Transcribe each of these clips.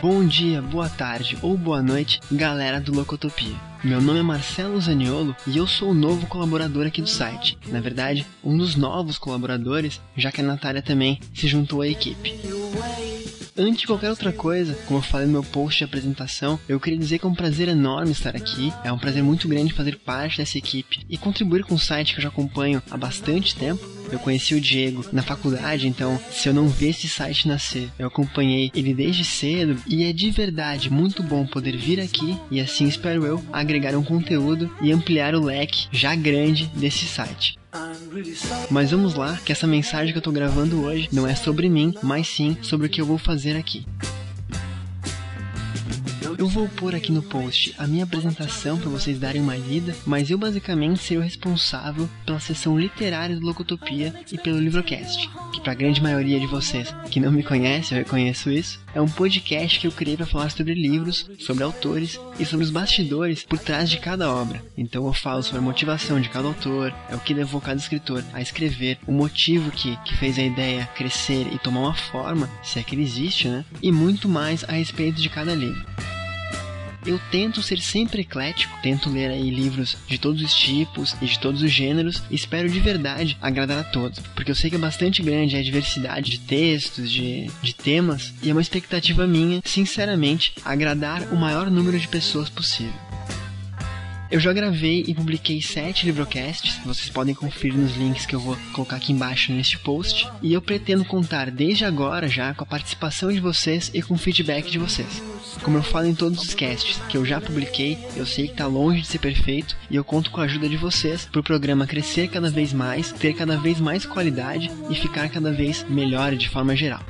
Bom dia, boa tarde ou boa noite, galera do Locotopia. Meu nome é Marcelo Zaniolo e eu sou o novo colaborador aqui do site. Na verdade, um dos novos colaboradores, já que a Natália também se juntou à equipe. Antes de qualquer outra coisa, como eu falei no meu post de apresentação, eu queria dizer que é um prazer enorme estar aqui. É um prazer muito grande fazer parte dessa equipe e contribuir com o site que eu já acompanho há bastante tempo. Eu conheci o Diego na faculdade, então se eu não ver esse site nascer, eu acompanhei ele desde cedo e é de verdade muito bom poder vir aqui e assim espero eu agregar um conteúdo e ampliar o leque já grande desse site. Mas vamos lá, que essa mensagem que eu tô gravando hoje não é sobre mim, mas sim sobre o que eu vou fazer aqui. Eu vou pôr aqui no post a minha apresentação para vocês darem uma lida, mas eu basicamente serei o responsável pela seção literária do Locotopia e pelo Livrocast, que para a grande maioria de vocês que não me conhece, eu reconheço isso, é um podcast que eu criei para falar sobre livros, sobre autores e sobre os bastidores por trás de cada obra. Então eu falo sobre a motivação de cada autor, é o que levou cada escritor a escrever, o motivo que, que fez a ideia crescer e tomar uma forma, se é que ele existe, né? E muito mais a respeito de cada livro. Eu tento ser sempre eclético, tento ler aí livros de todos os tipos e de todos os gêneros e espero de verdade agradar a todos, porque eu sei que é bastante grande a diversidade de textos, de, de temas, e é uma expectativa minha, sinceramente, agradar o maior número de pessoas possível. Eu já gravei e publiquei sete livrocasts, vocês podem conferir nos links que eu vou colocar aqui embaixo neste post, e eu pretendo contar desde agora já com a participação de vocês e com o feedback de vocês. Como eu falo em todos os casts que eu já publiquei, eu sei que está longe de ser perfeito e eu conto com a ajuda de vocês para o programa crescer cada vez mais, ter cada vez mais qualidade e ficar cada vez melhor de forma geral.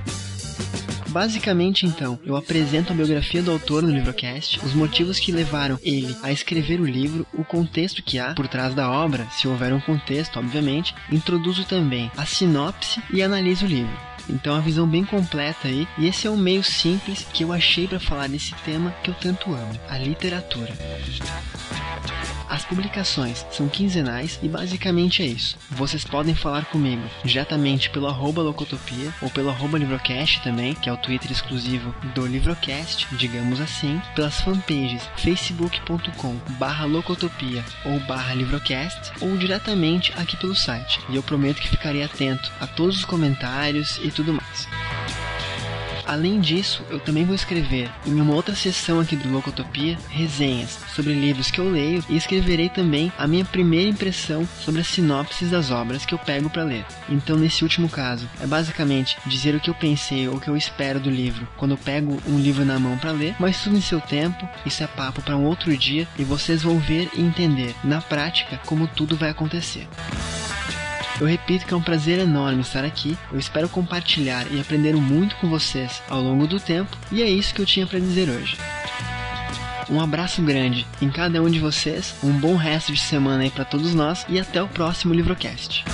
Basicamente, então, eu apresento a biografia do autor no livrocast, os motivos que levaram ele a escrever o livro, o contexto que há por trás da obra, se houver um contexto, obviamente, introduzo também a sinopse e analiso o livro. Então a visão bem completa aí, e esse é um meio simples que eu achei para falar desse tema que eu tanto amo, a literatura. As publicações são quinzenais e basicamente é isso. Vocês podem falar comigo diretamente pelo arroba Locotopia ou pelo arroba Livrocast também, que é o Twitter exclusivo do Livrocast, digamos assim, pelas fanpages facebook.com barra Locotopia ou barra Livrocast ou diretamente aqui pelo site. E eu prometo que ficarei atento a todos os comentários e tudo mais. Além disso, eu também vou escrever em uma outra seção aqui do Locotopia resenhas sobre livros que eu leio e escreverei também a minha primeira impressão sobre as sinopses das obras que eu pego para ler. Então, nesse último caso, é basicamente dizer o que eu pensei ou o que eu espero do livro quando eu pego um livro na mão para ler, mas tudo em seu tempo, isso é papo para um outro dia e vocês vão ver e entender na prática como tudo vai acontecer. Eu repito que é um prazer enorme estar aqui. Eu espero compartilhar e aprender muito com vocês ao longo do tempo, e é isso que eu tinha para dizer hoje. Um abraço grande em cada um de vocês, um bom resto de semana aí para todos nós e até o próximo Livrocast.